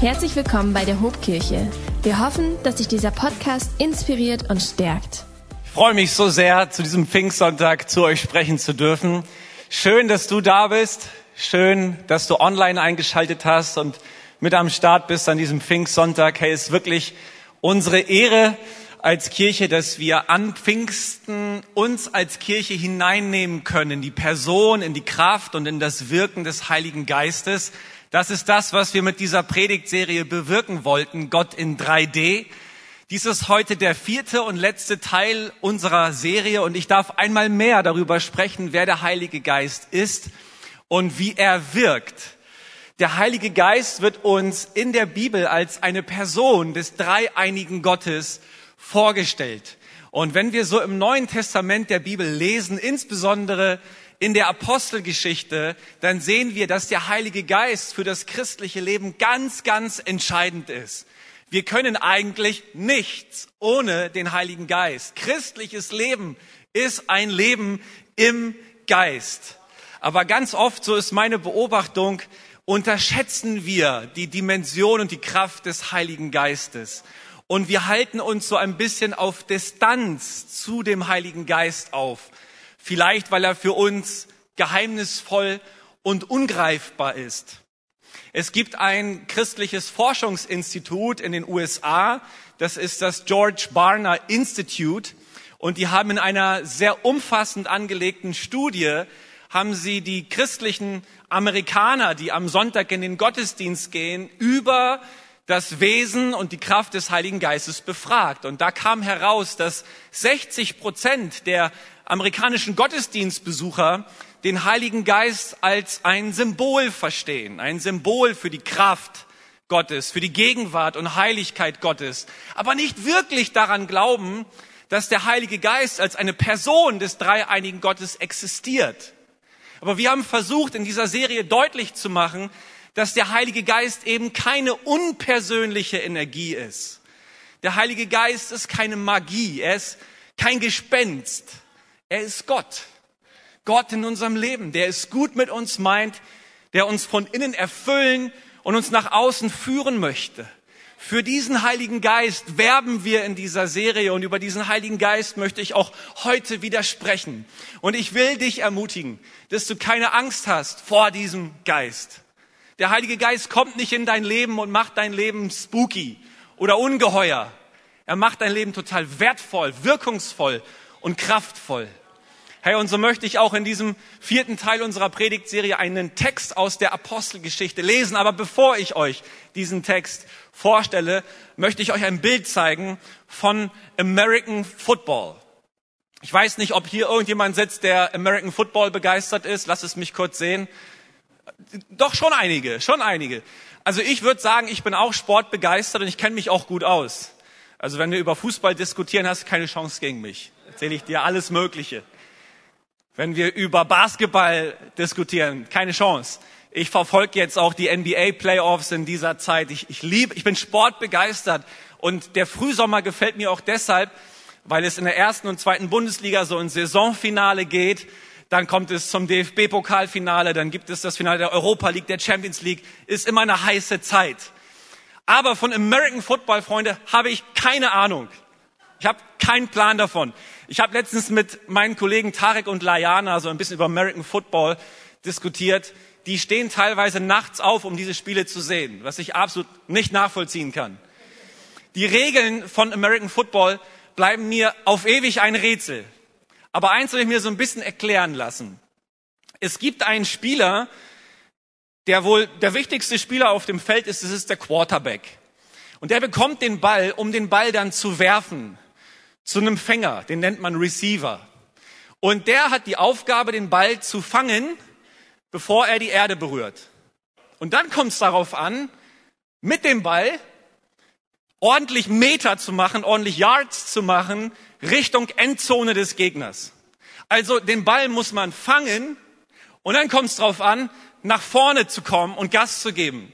Herzlich willkommen bei der Hobkirche. Wir hoffen, dass dich dieser Podcast inspiriert und stärkt. Ich freue mich so sehr, zu diesem Pfingstsonntag zu euch sprechen zu dürfen. Schön, dass du da bist. Schön, dass du online eingeschaltet hast und mit am Start bist an diesem Pfingstsonntag. Hey, es ist wirklich unsere Ehre als Kirche, dass wir an Pfingsten uns als Kirche hineinnehmen können, in die Person, in die Kraft und in das Wirken des Heiligen Geistes. Das ist das, was wir mit dieser Predigtserie bewirken wollten, Gott in 3D. Dies ist heute der vierte und letzte Teil unserer Serie und ich darf einmal mehr darüber sprechen, wer der Heilige Geist ist und wie er wirkt. Der Heilige Geist wird uns in der Bibel als eine Person des dreieinigen Gottes vorgestellt. Und wenn wir so im Neuen Testament der Bibel lesen, insbesondere in der Apostelgeschichte, dann sehen wir, dass der Heilige Geist für das christliche Leben ganz, ganz entscheidend ist. Wir können eigentlich nichts ohne den Heiligen Geist. Christliches Leben ist ein Leben im Geist. Aber ganz oft, so ist meine Beobachtung, unterschätzen wir die Dimension und die Kraft des Heiligen Geistes. Und wir halten uns so ein bisschen auf Distanz zu dem Heiligen Geist auf. Vielleicht, weil er für uns geheimnisvoll und ungreifbar ist. Es gibt ein christliches Forschungsinstitut in den USA, das ist das George Barna Institute, und die haben in einer sehr umfassend angelegten Studie, haben sie die christlichen Amerikaner, die am Sonntag in den Gottesdienst gehen, über das Wesen und die Kraft des Heiligen Geistes befragt. Und da kam heraus, dass 60 Prozent der amerikanischen Gottesdienstbesucher den Heiligen Geist als ein Symbol verstehen, ein Symbol für die Kraft Gottes, für die Gegenwart und Heiligkeit Gottes, aber nicht wirklich daran glauben, dass der Heilige Geist als eine Person des dreieinigen Gottes existiert. Aber wir haben versucht, in dieser Serie deutlich zu machen, dass der Heilige Geist eben keine unpersönliche Energie ist. Der Heilige Geist ist keine Magie, er ist kein Gespenst, er ist Gott. Gott in unserem Leben, der es gut mit uns meint, der uns von innen erfüllen und uns nach außen führen möchte. Für diesen Heiligen Geist werben wir in dieser Serie und über diesen Heiligen Geist möchte ich auch heute wieder sprechen. Und ich will dich ermutigen, dass du keine Angst hast vor diesem Geist. Der Heilige Geist kommt nicht in dein Leben und macht dein Leben spooky oder ungeheuer. Er macht dein Leben total wertvoll, wirkungsvoll und kraftvoll. Hey, und so möchte ich auch in diesem vierten Teil unserer Predigtserie einen Text aus der Apostelgeschichte lesen. Aber bevor ich euch diesen Text vorstelle, möchte ich euch ein Bild zeigen von American Football. Ich weiß nicht, ob hier irgendjemand sitzt, der American Football begeistert ist. Lass es mich kurz sehen. Doch schon einige, schon einige. Also ich würde sagen, ich bin auch sportbegeistert und ich kenne mich auch gut aus. Also wenn wir über Fußball diskutieren, hast du keine Chance gegen mich. Erzähle ich dir alles Mögliche. Wenn wir über Basketball diskutieren, keine Chance. Ich verfolge jetzt auch die NBA Playoffs in dieser Zeit. Ich, ich liebe, ich bin sportbegeistert und der Frühsommer gefällt mir auch deshalb, weil es in der ersten und zweiten Bundesliga so ein Saisonfinale geht. Dann kommt es zum DFB-Pokalfinale, dann gibt es das Finale der Europa League, der Champions League. Ist immer eine heiße Zeit. Aber von American Football, Freunde, habe ich keine Ahnung. Ich habe keinen Plan davon. Ich habe letztens mit meinen Kollegen Tarek und Layana so ein bisschen über American Football diskutiert. Die stehen teilweise nachts auf, um diese Spiele zu sehen, was ich absolut nicht nachvollziehen kann. Die Regeln von American Football bleiben mir auf ewig ein Rätsel. Aber eins will ich mir so ein bisschen erklären lassen. Es gibt einen Spieler, der wohl der wichtigste Spieler auf dem Feld ist, das ist der Quarterback. Und der bekommt den Ball, um den Ball dann zu werfen zu einem Fänger, den nennt man Receiver. Und der hat die Aufgabe, den Ball zu fangen, bevor er die Erde berührt. Und dann kommt es darauf an, mit dem Ball ordentlich Meter zu machen, ordentlich Yards zu machen, Richtung Endzone des Gegners. Also den Ball muss man fangen und dann kommt es darauf an, nach vorne zu kommen und Gas zu geben.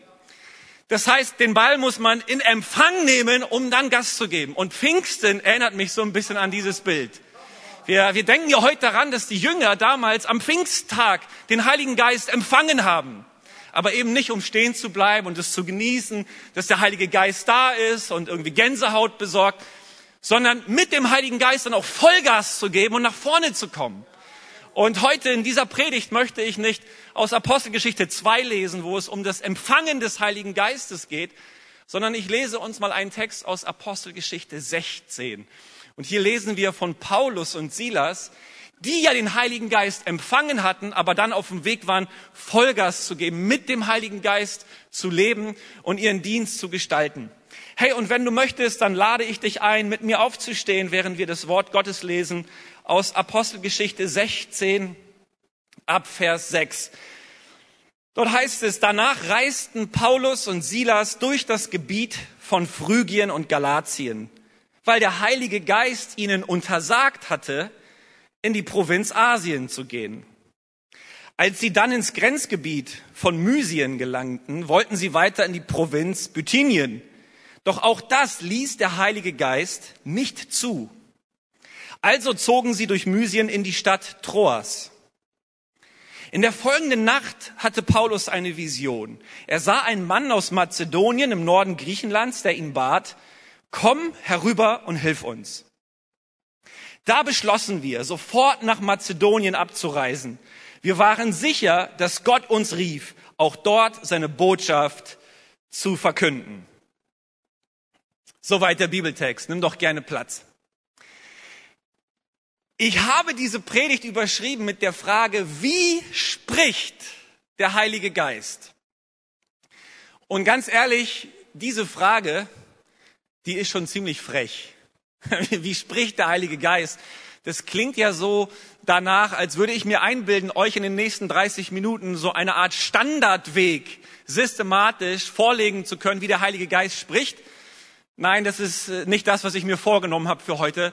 Das heißt, den Ball muss man in Empfang nehmen, um dann Gas zu geben. Und Pfingsten erinnert mich so ein bisschen an dieses Bild. Wir, wir denken ja heute daran, dass die Jünger damals am Pfingsttag den Heiligen Geist empfangen haben. aber eben nicht um stehen zu bleiben und es zu genießen, dass der Heilige Geist da ist und irgendwie Gänsehaut besorgt, sondern mit dem Heiligen Geist dann auch Vollgas zu geben und nach vorne zu kommen. Und heute in dieser Predigt möchte ich nicht aus Apostelgeschichte 2 lesen, wo es um das Empfangen des Heiligen Geistes geht, sondern ich lese uns mal einen Text aus Apostelgeschichte 16. Und hier lesen wir von Paulus und Silas, die ja den Heiligen Geist empfangen hatten, aber dann auf dem Weg waren, Vollgas zu geben, mit dem Heiligen Geist zu leben und ihren Dienst zu gestalten. Hey, und wenn du möchtest, dann lade ich dich ein, mit mir aufzustehen, während wir das Wort Gottes lesen aus Apostelgeschichte 16 ab Vers 6. Dort heißt es, danach reisten Paulus und Silas durch das Gebiet von Phrygien und Galatien, weil der Heilige Geist ihnen untersagt hatte, in die Provinz Asien zu gehen. Als sie dann ins Grenzgebiet von Mysien gelangten, wollten sie weiter in die Provinz Bithynien. Doch auch das ließ der Heilige Geist nicht zu. Also zogen sie durch Mysien in die Stadt Troas. In der folgenden Nacht hatte Paulus eine Vision. Er sah einen Mann aus Mazedonien im Norden Griechenlands, der ihn bat, komm herüber und hilf uns. Da beschlossen wir, sofort nach Mazedonien abzureisen. Wir waren sicher, dass Gott uns rief, auch dort seine Botschaft zu verkünden. Soweit der Bibeltext. Nimm doch gerne Platz. Ich habe diese Predigt überschrieben mit der Frage, wie spricht der Heilige Geist? Und ganz ehrlich, diese Frage, die ist schon ziemlich frech. Wie spricht der Heilige Geist? Das klingt ja so danach, als würde ich mir einbilden, euch in den nächsten 30 Minuten so eine Art Standardweg systematisch vorlegen zu können, wie der Heilige Geist spricht. Nein, das ist äh, nicht das, was ich mir vorgenommen habe für heute.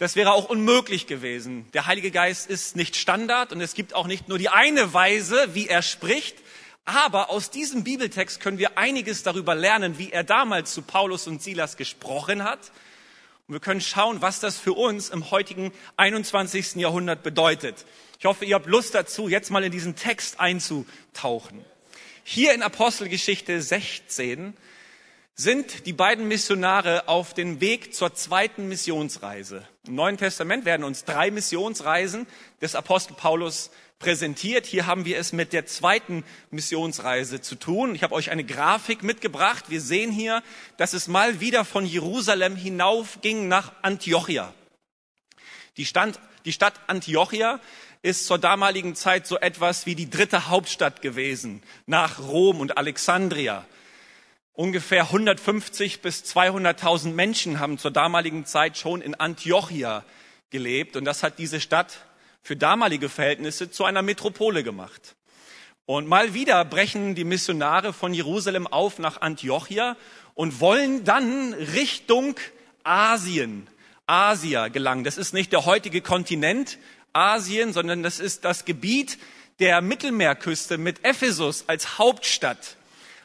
Das wäre auch unmöglich gewesen. Der Heilige Geist ist nicht Standard und es gibt auch nicht nur die eine Weise, wie er spricht. Aber aus diesem Bibeltext können wir einiges darüber lernen, wie er damals zu Paulus und Silas gesprochen hat. Und wir können schauen, was das für uns im heutigen 21. Jahrhundert bedeutet. Ich hoffe, ihr habt Lust dazu, jetzt mal in diesen Text einzutauchen. Hier in Apostelgeschichte 16 sind die beiden Missionare auf dem Weg zur zweiten Missionsreise. Im Neuen Testament werden uns drei Missionsreisen des Apostel Paulus präsentiert. Hier haben wir es mit der zweiten Missionsreise zu tun. Ich habe euch eine Grafik mitgebracht. Wir sehen hier, dass es mal wieder von Jerusalem hinaufging nach Antiochia. Die, Stand, die Stadt Antiochia ist zur damaligen Zeit so etwas wie die dritte Hauptstadt gewesen, nach Rom und Alexandria. Ungefähr 150 bis 200.000 Menschen haben zur damaligen Zeit schon in Antiochia gelebt und das hat diese Stadt für damalige Verhältnisse zu einer Metropole gemacht. Und mal wieder brechen die Missionare von Jerusalem auf nach Antiochia und wollen dann Richtung Asien, Asia gelangen. Das ist nicht der heutige Kontinent Asien, sondern das ist das Gebiet der Mittelmeerküste mit Ephesus als Hauptstadt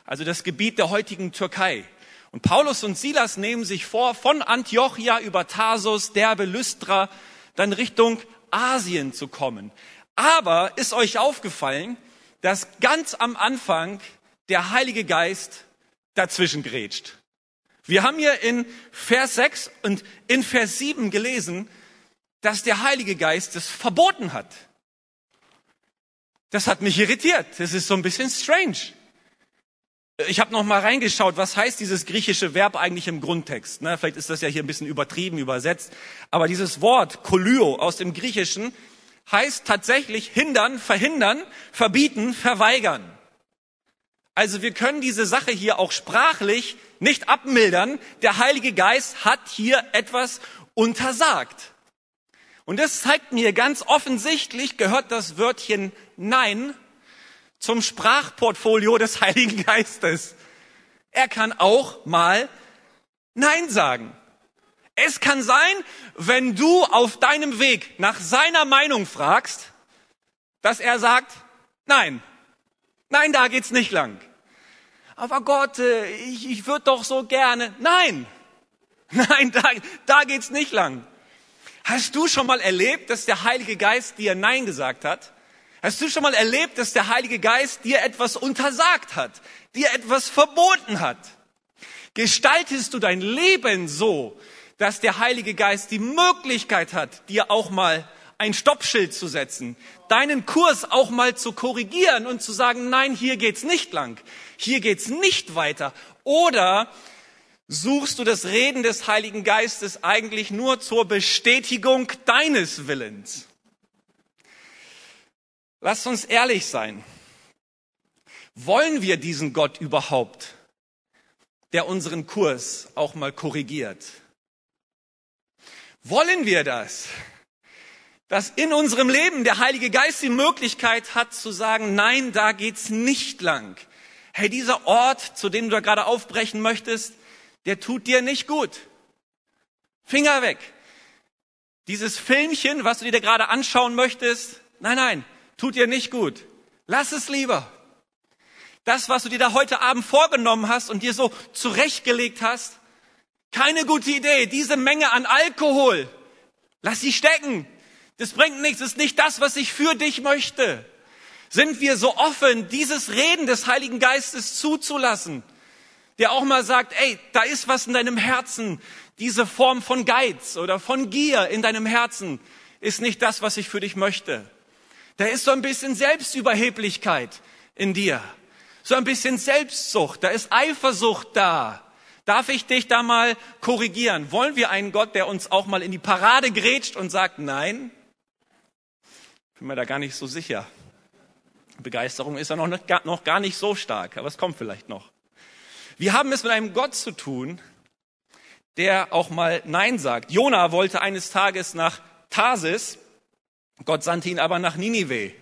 also das Gebiet der heutigen Türkei. Und Paulus und Silas nehmen sich vor, von Antiochia über Tarsus, Derbe, Lystra, dann Richtung Asien zu kommen. Aber ist euch aufgefallen, dass ganz am Anfang der Heilige Geist dazwischen grätscht? Wir haben hier in Vers 6 und in Vers 7 gelesen, dass der Heilige Geist es verboten hat. Das hat mich irritiert. Das ist so ein bisschen strange. Ich habe noch mal reingeschaut, was heißt dieses griechische Verb eigentlich im Grundtext. Ne? Vielleicht ist das ja hier ein bisschen übertrieben übersetzt, aber dieses Wort kolyo aus dem Griechischen heißt tatsächlich hindern, verhindern, verbieten, verweigern. Also wir können diese Sache hier auch sprachlich nicht abmildern. Der Heilige Geist hat hier etwas untersagt. Und das zeigt mir ganz offensichtlich, gehört das Wörtchen Nein zum Sprachportfolio des Heiligen Geistes. Er kann auch mal Nein sagen. Es kann sein, wenn du auf deinem Weg nach seiner Meinung fragst, dass er sagt, nein, nein, da geht's nicht lang. Aber Gott, äh, ich, ich würde doch so gerne, nein, nein, da, da geht's nicht lang. Hast du schon mal erlebt, dass der Heilige Geist dir Nein gesagt hat? Hast du schon mal erlebt, dass der Heilige Geist dir etwas untersagt hat, dir etwas verboten hat? Gestaltest du dein Leben so, dass der Heilige Geist die Möglichkeit hat, dir auch mal ein Stoppschild zu setzen, deinen Kurs auch mal zu korrigieren und zu sagen, nein, hier geht's nicht lang, hier geht's nicht weiter. Oder suchst du das Reden des Heiligen Geistes eigentlich nur zur Bestätigung deines Willens? Lass uns ehrlich sein. Wollen wir diesen Gott überhaupt, der unseren Kurs auch mal korrigiert? Wollen wir das? Dass in unserem Leben der Heilige Geist die Möglichkeit hat zu sagen, nein, da geht's nicht lang. Hey, dieser Ort, zu dem du da gerade aufbrechen möchtest, der tut dir nicht gut. Finger weg. Dieses Filmchen, was du dir gerade anschauen möchtest, nein, nein, tut dir nicht gut. Lass es lieber. Das, was du dir da heute Abend vorgenommen hast und dir so zurechtgelegt hast, keine gute Idee. Diese Menge an Alkohol, lass sie stecken. Das bringt nichts, das ist nicht das, was ich für dich möchte. Sind wir so offen, dieses Reden des Heiligen Geistes zuzulassen, der auch mal sagt, ey, da ist was in deinem Herzen, diese Form von Geiz oder von Gier in deinem Herzen ist nicht das, was ich für dich möchte. Da ist so ein bisschen Selbstüberheblichkeit in dir. So ein bisschen Selbstsucht. Da ist Eifersucht da. Darf ich dich da mal korrigieren? Wollen wir einen Gott, der uns auch mal in die Parade grätscht und sagt, nein? Bin mir da gar nicht so sicher. Begeisterung ist ja noch, noch gar nicht so stark, aber es kommt vielleicht noch. Wir haben es mit einem Gott zu tun, der auch mal Nein sagt. Jona wollte eines Tages nach Tarsis Gott sandte ihn aber nach Ninive.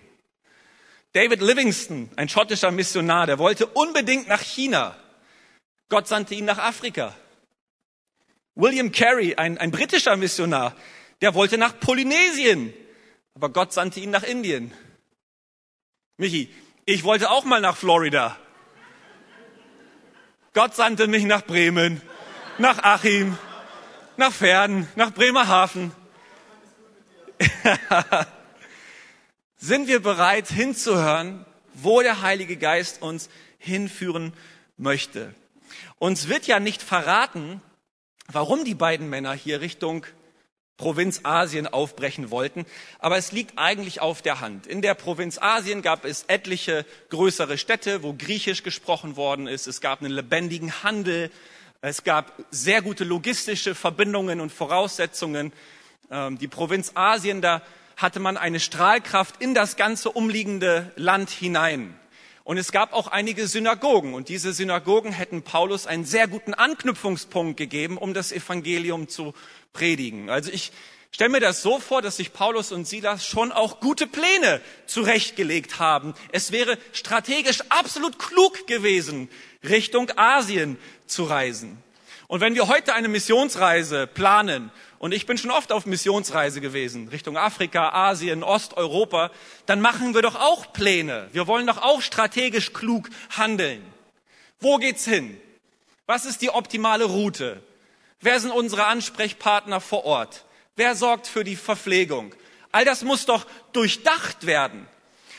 David Livingston, ein schottischer Missionar, der wollte unbedingt nach China. Gott sandte ihn nach Afrika. William Carey, ein, ein britischer Missionar, der wollte nach Polynesien, aber Gott sandte ihn nach Indien. Michi, ich wollte auch mal nach Florida. Gott sandte mich nach Bremen, nach Achim, nach Verden, nach Bremerhaven. Sind wir bereit hinzuhören, wo der Heilige Geist uns hinführen möchte? Uns wird ja nicht verraten, warum die beiden Männer hier Richtung Provinz Asien aufbrechen wollten, aber es liegt eigentlich auf der Hand. In der Provinz Asien gab es etliche größere Städte, wo Griechisch gesprochen worden ist. Es gab einen lebendigen Handel. Es gab sehr gute logistische Verbindungen und Voraussetzungen. Ähm, die Provinz Asien, da hatte man eine Strahlkraft in das ganze umliegende Land hinein. Und es gab auch einige Synagogen. Und diese Synagogen hätten Paulus einen sehr guten Anknüpfungspunkt gegeben, um das Evangelium zu predigen. Also ich stelle mir das so vor, dass sich Paulus und Silas schon auch gute Pläne zurechtgelegt haben. Es wäre strategisch absolut klug gewesen, Richtung Asien zu reisen. Und wenn wir heute eine Missionsreise planen und ich bin schon oft auf Missionsreise gewesen, Richtung Afrika, Asien, Osteuropa, dann machen wir doch auch Pläne. Wir wollen doch auch strategisch klug handeln. Wo geht's hin? Was ist die optimale Route? Wer sind unsere Ansprechpartner vor Ort? Wer sorgt für die Verpflegung? All das muss doch durchdacht werden.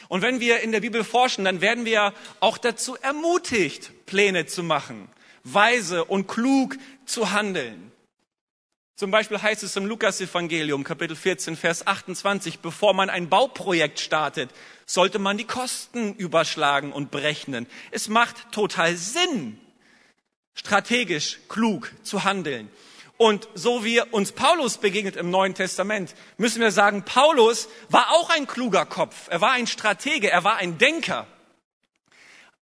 Und wenn wir in der Bibel forschen, dann werden wir auch dazu ermutigt, Pläne zu machen, weise und klug zu handeln. Zum Beispiel heißt es im Lukas-Evangelium, Kapitel 14, Vers 28, bevor man ein Bauprojekt startet, sollte man die Kosten überschlagen und berechnen. Es macht total Sinn, strategisch klug zu handeln. Und so wie uns Paulus begegnet im Neuen Testament, müssen wir sagen, Paulus war auch ein kluger Kopf. Er war ein Stratege, er war ein Denker.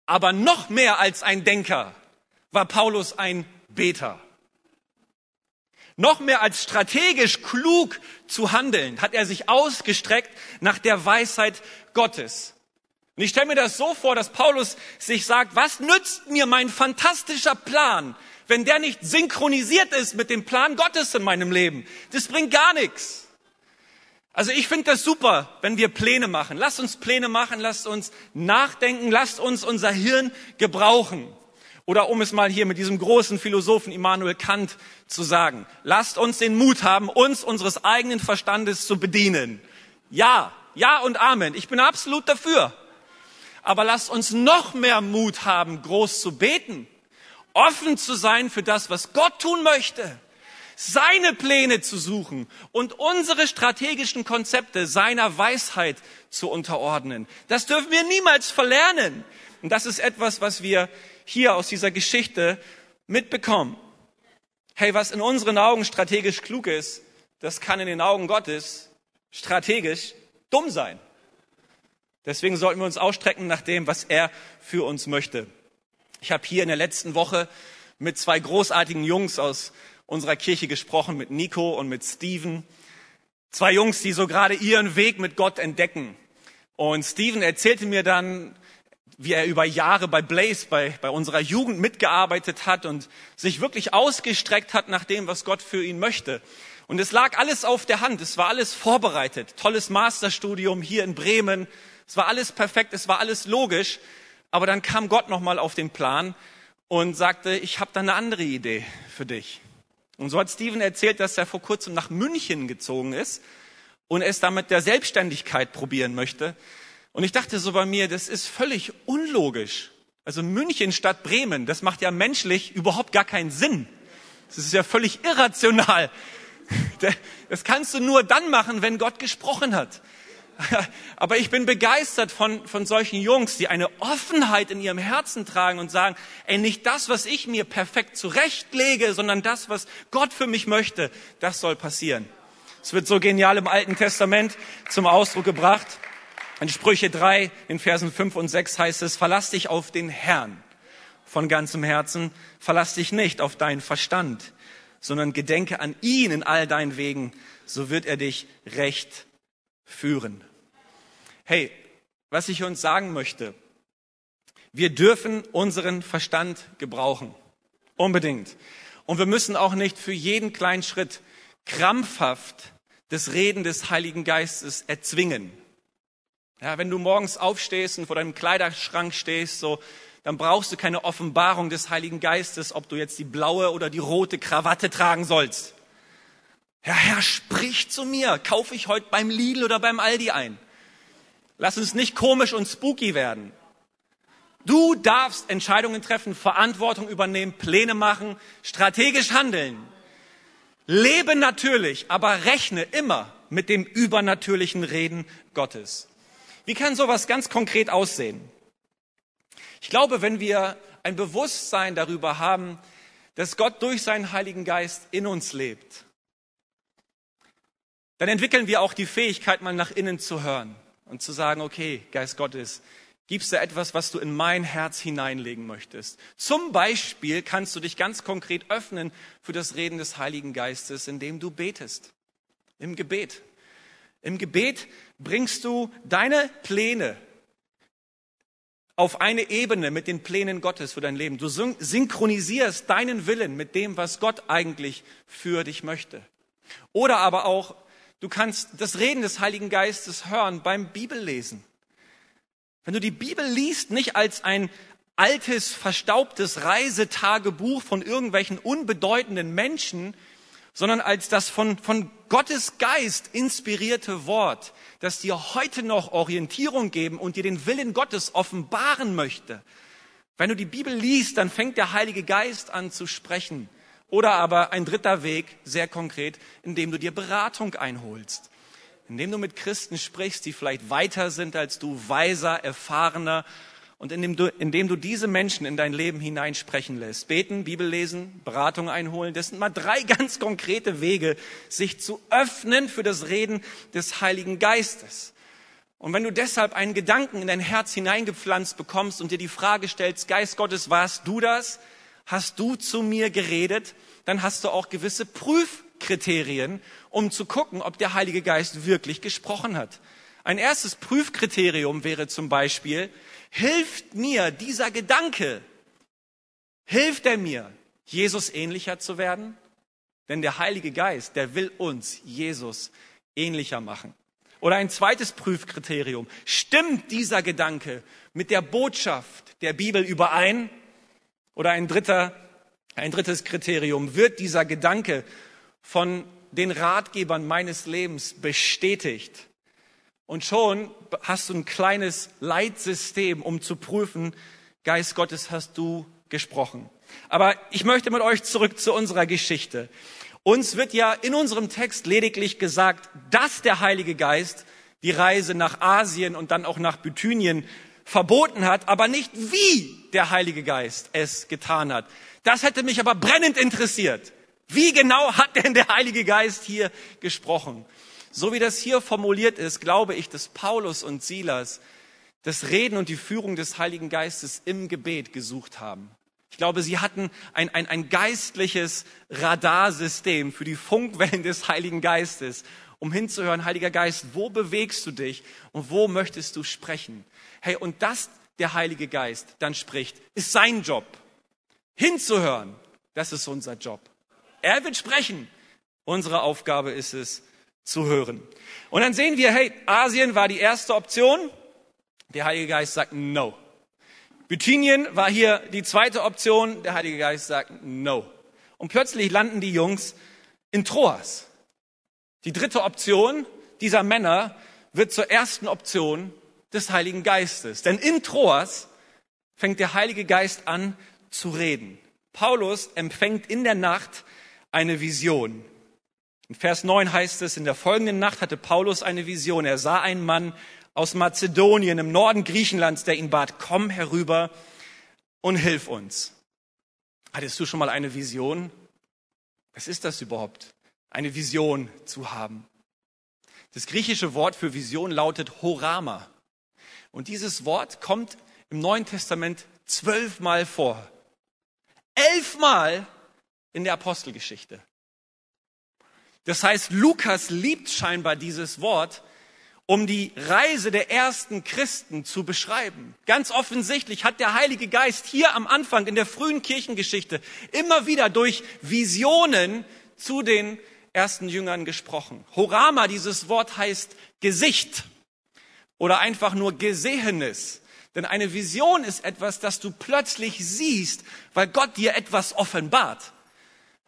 Aber noch mehr als ein Denker war Paulus ein Beter. Noch mehr als strategisch klug zu handeln, hat er sich ausgestreckt nach der Weisheit Gottes. Und ich stelle mir das so vor, dass Paulus sich sagt, was nützt mir mein fantastischer Plan, wenn der nicht synchronisiert ist mit dem Plan Gottes in meinem Leben? Das bringt gar nichts. Also ich finde das super, wenn wir Pläne machen. Lasst uns Pläne machen, lasst uns nachdenken, lasst uns unser Hirn gebrauchen. Oder um es mal hier mit diesem großen Philosophen Immanuel Kant zu sagen, lasst uns den Mut haben, uns unseres eigenen Verstandes zu bedienen. Ja, ja und Amen. Ich bin absolut dafür. Aber lasst uns noch mehr Mut haben, groß zu beten, offen zu sein für das, was Gott tun möchte, seine Pläne zu suchen und unsere strategischen Konzepte seiner Weisheit zu unterordnen. Das dürfen wir niemals verlernen. Und das ist etwas, was wir hier aus dieser Geschichte mitbekommen. Hey, was in unseren Augen strategisch klug ist, das kann in den Augen Gottes strategisch dumm sein. Deswegen sollten wir uns ausstrecken nach dem, was er für uns möchte. Ich habe hier in der letzten Woche mit zwei großartigen Jungs aus unserer Kirche gesprochen, mit Nico und mit Steven. Zwei Jungs, die so gerade ihren Weg mit Gott entdecken. Und Steven erzählte mir dann, wie er über Jahre bei Blaze, bei, bei unserer Jugend mitgearbeitet hat und sich wirklich ausgestreckt hat nach dem, was Gott für ihn möchte. Und es lag alles auf der Hand, es war alles vorbereitet. Tolles Masterstudium hier in Bremen, es war alles perfekt, es war alles logisch. Aber dann kam Gott nochmal auf den Plan und sagte, ich habe da eine andere Idee für dich. Und so hat Steven erzählt, dass er vor kurzem nach München gezogen ist und es damit der Selbstständigkeit probieren möchte. Und ich dachte so bei mir, das ist völlig unlogisch. Also München statt Bremen, das macht ja menschlich überhaupt gar keinen Sinn. Das ist ja völlig irrational. Das kannst du nur dann machen, wenn Gott gesprochen hat. Aber ich bin begeistert von, von solchen Jungs, die eine Offenheit in ihrem Herzen tragen und sagen, ey, nicht das, was ich mir perfekt zurechtlege, sondern das, was Gott für mich möchte, das soll passieren. Es wird so genial im Alten Testament zum Ausdruck gebracht. In Sprüche 3, in Versen 5 und 6 heißt es, verlass dich auf den Herrn von ganzem Herzen, verlass dich nicht auf deinen Verstand, sondern gedenke an ihn in all deinen Wegen, so wird er dich recht führen. Hey, was ich uns sagen möchte, wir dürfen unseren Verstand gebrauchen. Unbedingt. Und wir müssen auch nicht für jeden kleinen Schritt krampfhaft das Reden des Heiligen Geistes erzwingen. Ja, wenn du morgens aufstehst und vor deinem Kleiderschrank stehst, so, dann brauchst du keine Offenbarung des Heiligen Geistes, ob du jetzt die blaue oder die rote Krawatte tragen sollst. Ja, Herr, sprich zu mir. Kaufe ich heute beim Lidl oder beim Aldi ein? Lass uns nicht komisch und spooky werden. Du darfst Entscheidungen treffen, Verantwortung übernehmen, Pläne machen, strategisch handeln. Lebe natürlich, aber rechne immer mit dem übernatürlichen Reden Gottes. Wie kann sowas ganz konkret aussehen? Ich glaube, wenn wir ein Bewusstsein darüber haben, dass Gott durch seinen Heiligen Geist in uns lebt, dann entwickeln wir auch die Fähigkeit, mal nach innen zu hören und zu sagen, okay, Geist Gottes, gibst du etwas, was du in mein Herz hineinlegen möchtest? Zum Beispiel kannst du dich ganz konkret öffnen für das Reden des Heiligen Geistes, indem du betest. Im Gebet. Im Gebet bringst du deine Pläne auf eine Ebene mit den Plänen Gottes für dein Leben. Du synchronisierst deinen Willen mit dem, was Gott eigentlich für dich möchte. Oder aber auch, du kannst das Reden des Heiligen Geistes hören beim Bibellesen. Wenn du die Bibel liest, nicht als ein altes, verstaubtes Reisetagebuch von irgendwelchen unbedeutenden Menschen, sondern als das von, von Gottes Geist inspirierte Wort, das dir heute noch Orientierung geben und dir den Willen Gottes offenbaren möchte. Wenn du die Bibel liest, dann fängt der Heilige Geist an zu sprechen. Oder aber ein dritter Weg, sehr konkret, indem du dir Beratung einholst. Indem du mit Christen sprichst, die vielleicht weiter sind als du, weiser, erfahrener und indem du, indem du diese Menschen in dein Leben hineinsprechen lässt. Beten, Bibel lesen, Beratung einholen, das sind mal drei ganz konkrete Wege, sich zu öffnen für das Reden des Heiligen Geistes. Und wenn du deshalb einen Gedanken in dein Herz hineingepflanzt bekommst und dir die Frage stellst, Geist Gottes, warst du das? Hast du zu mir geredet? Dann hast du auch gewisse Prüfkriterien, um zu gucken, ob der Heilige Geist wirklich gesprochen hat. Ein erstes Prüfkriterium wäre zum Beispiel, hilft mir dieser Gedanke, hilft er mir, Jesus ähnlicher zu werden? Denn der Heilige Geist, der will uns Jesus ähnlicher machen. Oder ein zweites Prüfkriterium, stimmt dieser Gedanke mit der Botschaft der Bibel überein? Oder ein dritter, ein drittes Kriterium, wird dieser Gedanke von den Ratgebern meines Lebens bestätigt? Und schon hast du ein kleines Leitsystem, um zu prüfen, Geist Gottes, hast du gesprochen. Aber ich möchte mit euch zurück zu unserer Geschichte. Uns wird ja in unserem Text lediglich gesagt, dass der Heilige Geist die Reise nach Asien und dann auch nach Bithynien verboten hat, aber nicht wie der Heilige Geist es getan hat. Das hätte mich aber brennend interessiert. Wie genau hat denn der Heilige Geist hier gesprochen? So wie das hier formuliert ist, glaube ich, dass Paulus und Silas das Reden und die Führung des Heiligen Geistes im Gebet gesucht haben. Ich glaube, sie hatten ein, ein, ein geistliches Radarsystem für die Funkwellen des Heiligen Geistes, um hinzuhören, Heiliger Geist, wo bewegst du dich und wo möchtest du sprechen? Hey, und dass der Heilige Geist dann spricht, ist sein Job. Hinzuhören, das ist unser Job. Er wird sprechen. Unsere Aufgabe ist es, zu hören. Und dann sehen wir, hey, Asien war die erste Option. Der Heilige Geist sagt no. Bithynien war hier die zweite Option. Der Heilige Geist sagt no. Und plötzlich landen die Jungs in Troas. Die dritte Option dieser Männer wird zur ersten Option des Heiligen Geistes. Denn in Troas fängt der Heilige Geist an zu reden. Paulus empfängt in der Nacht eine Vision. In Vers 9 heißt es, in der folgenden Nacht hatte Paulus eine Vision. Er sah einen Mann aus Mazedonien im Norden Griechenlands, der ihn bat, komm herüber und hilf uns. Hattest du schon mal eine Vision? Was ist das überhaupt? Eine Vision zu haben. Das griechische Wort für Vision lautet Horama. Und dieses Wort kommt im Neuen Testament zwölfmal vor. Elfmal in der Apostelgeschichte. Das heißt, Lukas liebt scheinbar dieses Wort, um die Reise der ersten Christen zu beschreiben. Ganz offensichtlich hat der Heilige Geist hier am Anfang in der frühen Kirchengeschichte immer wieder durch Visionen zu den ersten Jüngern gesprochen. Horama, dieses Wort heißt Gesicht oder einfach nur Gesehenes. Denn eine Vision ist etwas, das du plötzlich siehst, weil Gott dir etwas offenbart.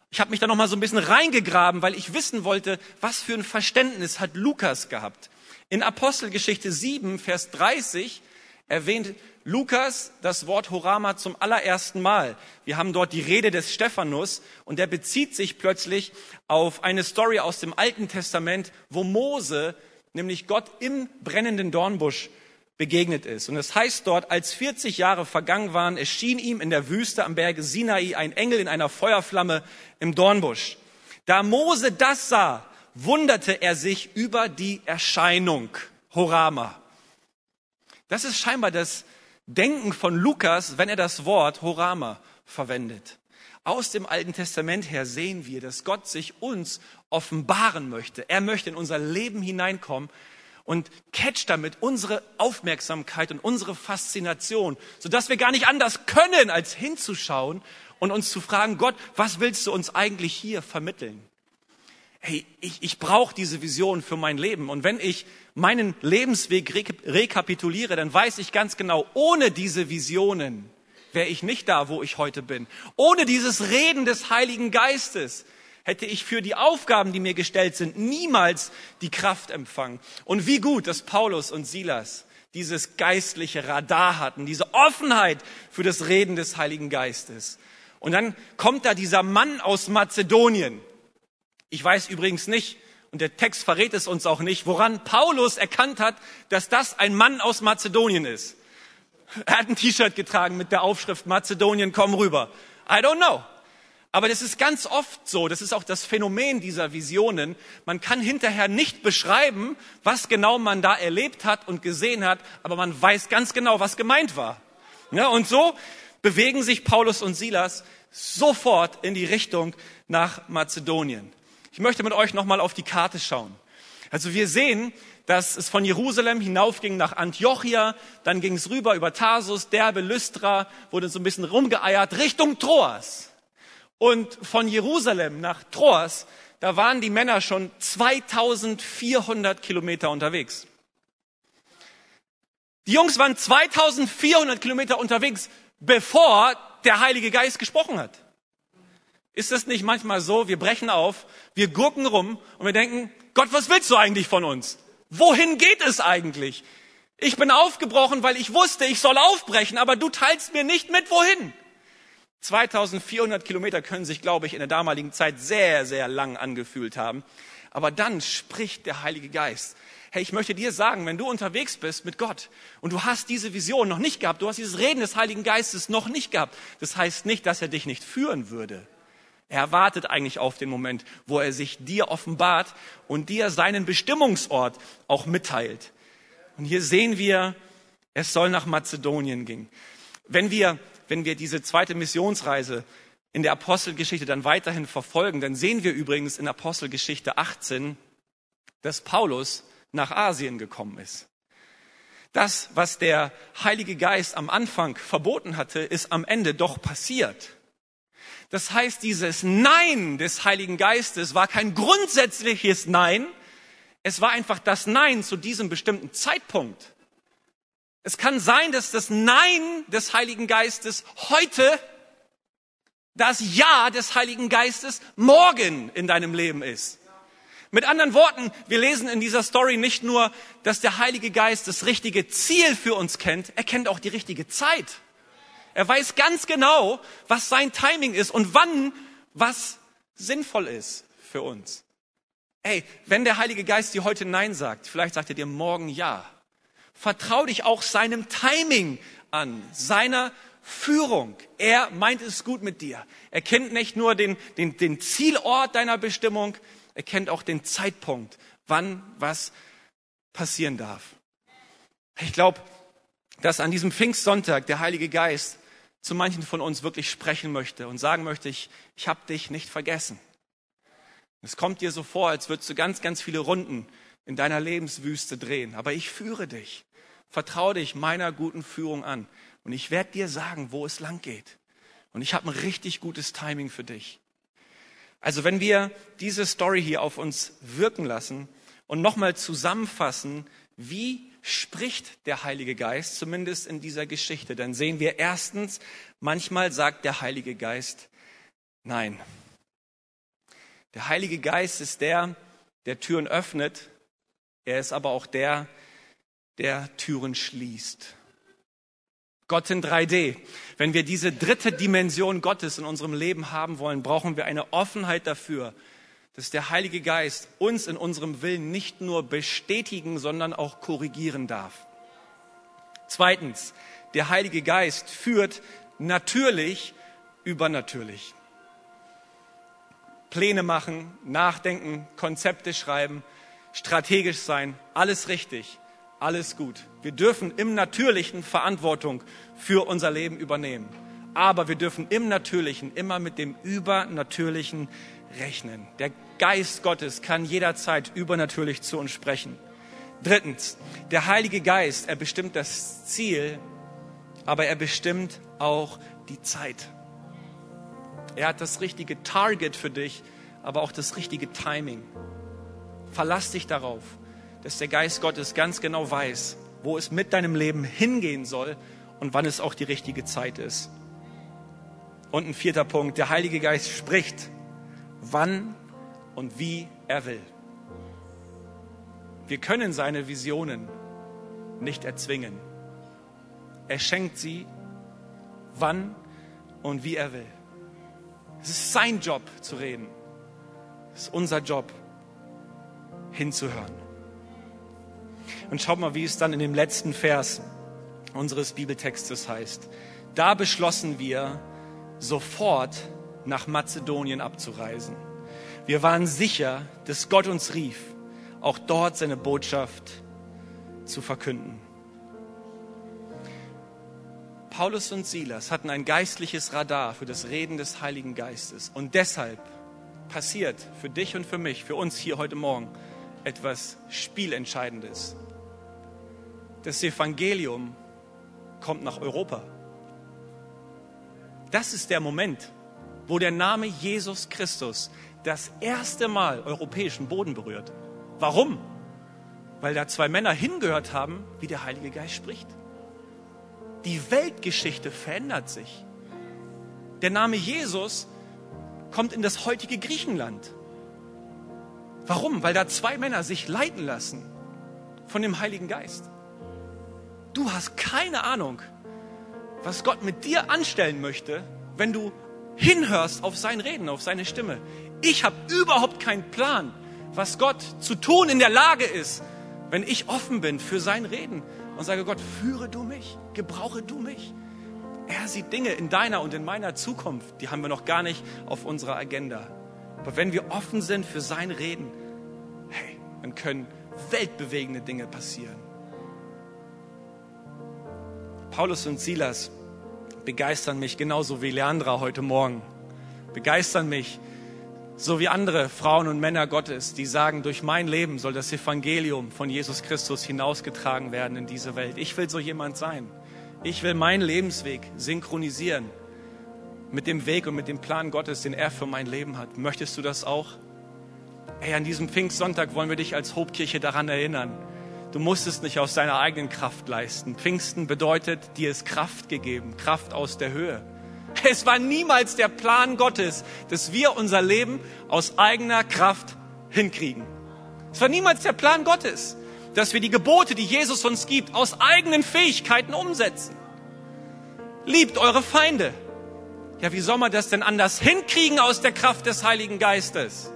Ich habe mich da noch mal so ein bisschen reingegraben, weil ich wissen wollte, was für ein Verständnis hat Lukas gehabt. In Apostelgeschichte 7, Vers 30 erwähnt Lukas das Wort Horama zum allerersten Mal. Wir haben dort die Rede des Stephanus und der bezieht sich plötzlich auf eine Story aus dem Alten Testament, wo Mose nämlich Gott im brennenden Dornbusch begegnet ist. Und es heißt dort, als 40 Jahre vergangen waren, erschien ihm in der Wüste am Berge Sinai ein Engel in einer Feuerflamme im Dornbusch. Da Mose das sah, wunderte er sich über die Erscheinung Horama. Das ist scheinbar das Denken von Lukas, wenn er das Wort Horama verwendet. Aus dem Alten Testament her sehen wir, dass Gott sich uns offenbaren möchte. Er möchte in unser Leben hineinkommen und catcht damit unsere Aufmerksamkeit und unsere Faszination, sodass wir gar nicht anders können, als hinzuschauen und uns zu fragen, Gott, was willst du uns eigentlich hier vermitteln? Hey, ich, ich brauche diese Vision für mein Leben. Und wenn ich meinen Lebensweg rekapituliere, dann weiß ich ganz genau, ohne diese Visionen wäre ich nicht da, wo ich heute bin. Ohne dieses Reden des Heiligen Geistes hätte ich für die Aufgaben, die mir gestellt sind, niemals die Kraft empfangen. Und wie gut, dass Paulus und Silas dieses geistliche Radar hatten, diese Offenheit für das Reden des Heiligen Geistes. Und dann kommt da dieser Mann aus Mazedonien. Ich weiß übrigens nicht, und der Text verrät es uns auch nicht, woran Paulus erkannt hat, dass das ein Mann aus Mazedonien ist. Er hat ein T-Shirt getragen mit der Aufschrift Mazedonien, komm rüber. I don't know. Aber das ist ganz oft so, das ist auch das Phänomen dieser Visionen. Man kann hinterher nicht beschreiben, was genau man da erlebt hat und gesehen hat, aber man weiß ganz genau, was gemeint war. Ja, und so bewegen sich Paulus und Silas sofort in die Richtung nach Mazedonien. Ich möchte mit euch nochmal auf die Karte schauen. Also wir sehen, dass es von Jerusalem hinaufging nach Antiochia, dann ging es rüber über Tarsus, Derbe, Lystra, wurde so ein bisschen rumgeeiert, Richtung Troas. Und von Jerusalem nach Troas, da waren die Männer schon 2400 Kilometer unterwegs. Die Jungs waren 2400 Kilometer unterwegs, bevor der Heilige Geist gesprochen hat. Ist es nicht manchmal so, wir brechen auf, wir gurken rum und wir denken, Gott, was willst du eigentlich von uns? Wohin geht es eigentlich? Ich bin aufgebrochen, weil ich wusste, ich soll aufbrechen, aber du teilst mir nicht mit, wohin. 2400 Kilometer können sich, glaube ich, in der damaligen Zeit sehr, sehr lang angefühlt haben. Aber dann spricht der Heilige Geist. Hey, ich möchte dir sagen, wenn du unterwegs bist mit Gott und du hast diese Vision noch nicht gehabt, du hast dieses Reden des Heiligen Geistes noch nicht gehabt, das heißt nicht, dass er dich nicht führen würde. Er wartet eigentlich auf den Moment, wo er sich dir offenbart und dir seinen Bestimmungsort auch mitteilt. Und hier sehen wir, es soll nach Mazedonien gehen. Wenn wir, wenn wir diese zweite Missionsreise in der Apostelgeschichte dann weiterhin verfolgen, dann sehen wir übrigens in Apostelgeschichte 18, dass Paulus nach Asien gekommen ist. Das, was der Heilige Geist am Anfang verboten hatte, ist am Ende doch passiert. Das heißt, dieses Nein des Heiligen Geistes war kein grundsätzliches Nein, es war einfach das Nein zu diesem bestimmten Zeitpunkt. Es kann sein, dass das Nein des Heiligen Geistes heute das Ja des Heiligen Geistes morgen in deinem Leben ist. Mit anderen Worten, wir lesen in dieser Story nicht nur, dass der Heilige Geist das richtige Ziel für uns kennt, er kennt auch die richtige Zeit. Er weiß ganz genau, was sein Timing ist und wann was sinnvoll ist für uns. Ey, wenn der Heilige Geist dir heute Nein sagt, vielleicht sagt er dir morgen Ja. Vertrau dich auch seinem Timing an, seiner Führung. Er meint es gut mit dir. Er kennt nicht nur den, den, den Zielort deiner Bestimmung, er kennt auch den Zeitpunkt, wann was passieren darf. Ich glaube, dass an diesem Pfingstsonntag der Heilige Geist zu manchen von uns wirklich sprechen möchte und sagen möchte, ich, ich habe dich nicht vergessen. Es kommt dir so vor, als würdest du ganz, ganz viele Runden in deiner Lebenswüste drehen. Aber ich führe dich. Vertraue dich meiner guten Führung an. Und ich werde dir sagen, wo es lang geht. Und ich habe ein richtig gutes Timing für dich. Also wenn wir diese Story hier auf uns wirken lassen und nochmal zusammenfassen, wie spricht der Heilige Geist, zumindest in dieser Geschichte, dann sehen wir erstens, manchmal sagt der Heilige Geist Nein. Der Heilige Geist ist der, der Türen öffnet. Er ist aber auch der, der Türen schließt. Gott in 3D. Wenn wir diese dritte Dimension Gottes in unserem Leben haben wollen, brauchen wir eine Offenheit dafür, dass der Heilige Geist uns in unserem Willen nicht nur bestätigen, sondern auch korrigieren darf. Zweitens, der Heilige Geist führt natürlich übernatürlich. Pläne machen, nachdenken, Konzepte schreiben, strategisch sein, alles richtig, alles gut. Wir dürfen im Natürlichen Verantwortung für unser Leben übernehmen. Aber wir dürfen im Natürlichen immer mit dem Übernatürlichen rechnen. Der Geist Gottes kann jederzeit übernatürlich zu uns sprechen. Drittens, der Heilige Geist, er bestimmt das Ziel, aber er bestimmt auch die Zeit. Er hat das richtige Target für dich, aber auch das richtige Timing. Verlass dich darauf, dass der Geist Gottes ganz genau weiß, wo es mit deinem Leben hingehen soll und wann es auch die richtige Zeit ist. Und ein vierter Punkt, der Heilige Geist spricht, wann und wie er will. Wir können seine Visionen nicht erzwingen. Er schenkt sie, wann und wie er will. Es ist sein Job zu reden. Es ist unser Job hinzuhören. Und schaut mal, wie es dann in dem letzten Vers unseres Bibeltextes heißt. Da beschlossen wir, sofort nach Mazedonien abzureisen. Wir waren sicher, dass Gott uns rief, auch dort seine Botschaft zu verkünden. Paulus und Silas hatten ein geistliches Radar für das Reden des Heiligen Geistes. Und deshalb passiert für dich und für mich, für uns hier heute Morgen, etwas Spielentscheidendes. Das Evangelium kommt nach Europa. Das ist der Moment, wo der Name Jesus Christus das erste Mal europäischen Boden berührt. Warum? Weil da zwei Männer hingehört haben, wie der Heilige Geist spricht. Die Weltgeschichte verändert sich. Der Name Jesus kommt in das heutige Griechenland. Warum? Weil da zwei Männer sich leiten lassen von dem Heiligen Geist. Du hast keine Ahnung, was Gott mit dir anstellen möchte, wenn du hinhörst auf sein Reden, auf seine Stimme. Ich habe überhaupt keinen Plan, was Gott zu tun in der Lage ist, wenn ich offen bin für sein Reden und sage, Gott, führe du mich, gebrauche du mich. Er sieht Dinge in deiner und in meiner Zukunft, die haben wir noch gar nicht auf unserer Agenda. Aber wenn wir offen sind für sein Reden, hey, dann können weltbewegende Dinge passieren. Paulus und Silas begeistern mich genauso wie Leandra heute Morgen. Begeistern mich so wie andere Frauen und Männer Gottes, die sagen, durch mein Leben soll das Evangelium von Jesus Christus hinausgetragen werden in diese Welt. Ich will so jemand sein. Ich will meinen Lebensweg synchronisieren mit dem Weg und mit dem Plan Gottes, den er für mein Leben hat. Möchtest du das auch? Ey, an diesem Pfingstsonntag wollen wir dich als Hobkirche daran erinnern. Du musst es nicht aus deiner eigenen Kraft leisten. Pfingsten bedeutet, dir ist Kraft gegeben, Kraft aus der Höhe. Es war niemals der Plan Gottes, dass wir unser Leben aus eigener Kraft hinkriegen. Es war niemals der Plan Gottes, dass wir die Gebote, die Jesus uns gibt, aus eigenen Fähigkeiten umsetzen. Liebt eure Feinde. Ja, wie soll man das denn anders hinkriegen aus der Kraft des Heiligen Geistes?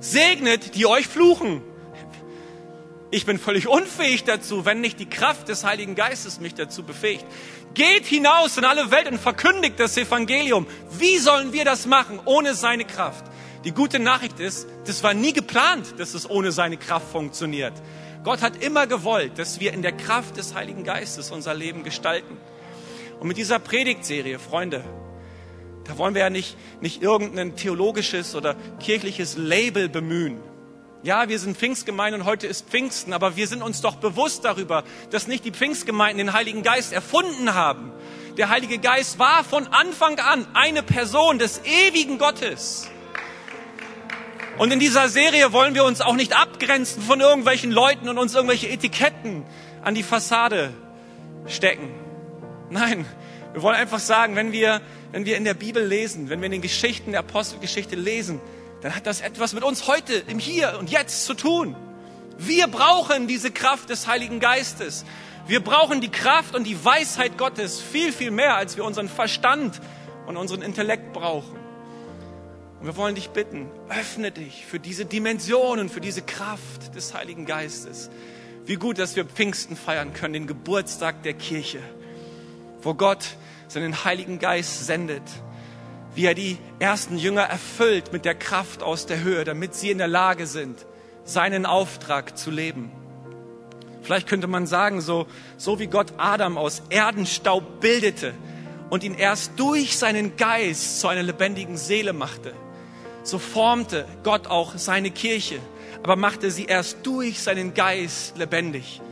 Segnet, die euch fluchen. Ich bin völlig unfähig dazu, wenn nicht die Kraft des Heiligen Geistes mich dazu befähigt. Geht hinaus in alle Welt und verkündigt das Evangelium. Wie sollen wir das machen ohne seine Kraft? Die gute Nachricht ist, das war nie geplant, dass es ohne seine Kraft funktioniert. Gott hat immer gewollt, dass wir in der Kraft des Heiligen Geistes unser Leben gestalten. Und mit dieser Predigtserie, Freunde, da wollen wir ja nicht, nicht irgendein theologisches oder kirchliches Label bemühen. Ja, wir sind Pfingstgemeinde und heute ist Pfingsten, aber wir sind uns doch bewusst darüber, dass nicht die Pfingstgemeinden den Heiligen Geist erfunden haben. Der Heilige Geist war von Anfang an eine Person des ewigen Gottes. Und in dieser Serie wollen wir uns auch nicht abgrenzen von irgendwelchen Leuten und uns irgendwelche Etiketten an die Fassade stecken. Nein, wir wollen einfach sagen, wenn wir, wenn wir in der Bibel lesen, wenn wir in den Geschichten der Apostelgeschichte lesen, dann hat das etwas mit uns heute, im Hier und Jetzt zu tun. Wir brauchen diese Kraft des Heiligen Geistes. Wir brauchen die Kraft und die Weisheit Gottes viel, viel mehr, als wir unseren Verstand und unseren Intellekt brauchen. Und wir wollen dich bitten, öffne dich für diese Dimensionen, für diese Kraft des Heiligen Geistes. Wie gut, dass wir Pfingsten feiern können, den Geburtstag der Kirche, wo Gott seinen Heiligen Geist sendet wie er die ersten Jünger erfüllt mit der Kraft aus der Höhe, damit sie in der Lage sind, seinen Auftrag zu leben. Vielleicht könnte man sagen, so, so wie Gott Adam aus Erdenstaub bildete und ihn erst durch seinen Geist zu einer lebendigen Seele machte, so formte Gott auch seine Kirche, aber machte sie erst durch seinen Geist lebendig.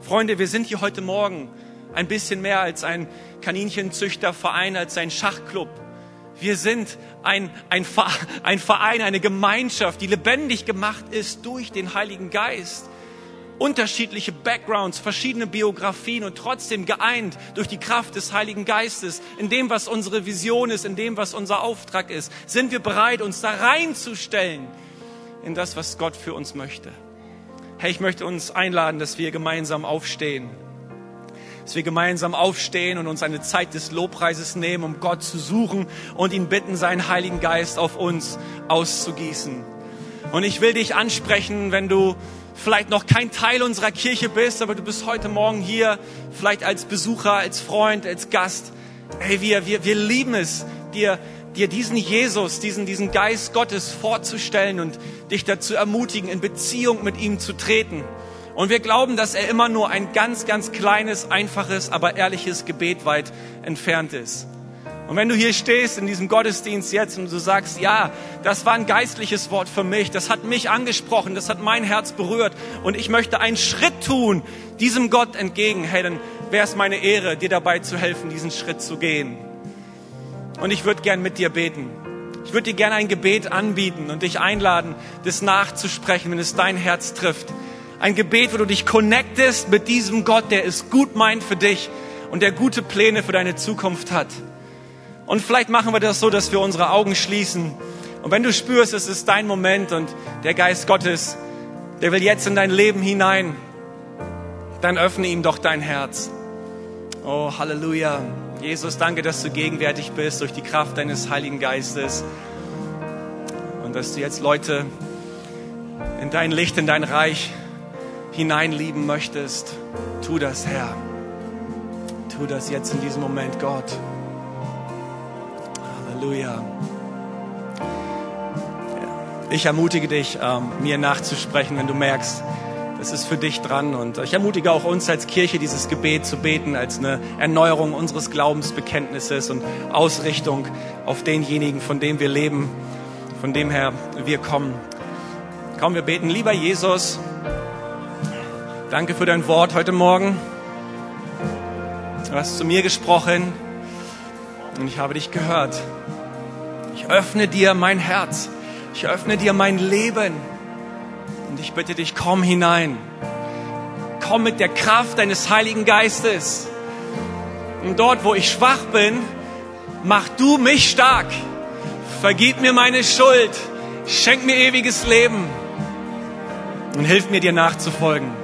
Freunde, wir sind hier heute Morgen ein bisschen mehr als ein Kaninchenzüchterverein, als ein Schachclub wir sind ein, ein, ein Verein, eine Gemeinschaft, die lebendig gemacht ist durch den Heiligen Geist. Unterschiedliche Backgrounds, verschiedene Biografien und trotzdem geeint durch die Kraft des Heiligen Geistes, in dem, was unsere Vision ist, in dem, was unser Auftrag ist, sind wir bereit, uns da reinzustellen in das, was Gott für uns möchte. Hey, ich möchte uns einladen, dass wir gemeinsam aufstehen dass wir gemeinsam aufstehen und uns eine Zeit des Lobpreises nehmen, um Gott zu suchen und ihn bitten, seinen Heiligen Geist auf uns auszugießen. Und ich will dich ansprechen, wenn du vielleicht noch kein Teil unserer Kirche bist, aber du bist heute Morgen hier, vielleicht als Besucher, als Freund, als Gast. Hey, wir, wir, wir lieben es, dir, dir diesen Jesus, diesen, diesen Geist Gottes vorzustellen und dich dazu ermutigen, in Beziehung mit ihm zu treten. Und wir glauben, dass er immer nur ein ganz, ganz kleines, einfaches, aber ehrliches Gebet weit entfernt ist. Und wenn du hier stehst in diesem Gottesdienst jetzt und du sagst, ja, das war ein geistliches Wort für mich, das hat mich angesprochen, das hat mein Herz berührt und ich möchte einen Schritt tun, diesem Gott entgegen, hey, dann wäre es meine Ehre, dir dabei zu helfen, diesen Schritt zu gehen. Und ich würde gern mit dir beten. Ich würde dir gerne ein Gebet anbieten und dich einladen, das nachzusprechen, wenn es dein Herz trifft. Ein Gebet, wo du dich connectest mit diesem Gott, der es gut meint für dich und der gute Pläne für deine Zukunft hat. Und vielleicht machen wir das so, dass wir unsere Augen schließen. Und wenn du spürst, es ist dein Moment und der Geist Gottes, der will jetzt in dein Leben hinein dann öffne ihm doch dein Herz. Oh, Halleluja. Jesus, danke, dass du gegenwärtig bist durch die Kraft deines Heiligen Geistes und dass du jetzt Leute in dein Licht, in dein Reich hineinlieben möchtest. Tu das, Herr. Tu das jetzt in diesem Moment, Gott. Halleluja. Ich ermutige dich, ähm, mir nachzusprechen, wenn du merkst, es ist für dich dran. Und ich ermutige auch uns als Kirche, dieses Gebet zu beten, als eine Erneuerung unseres Glaubensbekenntnisses und Ausrichtung auf denjenigen, von dem wir leben, von dem her wir kommen. Komm, wir beten. Lieber Jesus, danke für dein Wort heute Morgen. Du hast zu mir gesprochen und ich habe dich gehört. Ich öffne dir mein Herz. Ich öffne dir mein Leben. Und ich bitte dich, komm hinein. Komm mit der Kraft deines Heiligen Geistes. Und dort, wo ich schwach bin, mach du mich stark. Vergib mir meine Schuld. Schenk mir ewiges Leben. Und hilf mir dir nachzufolgen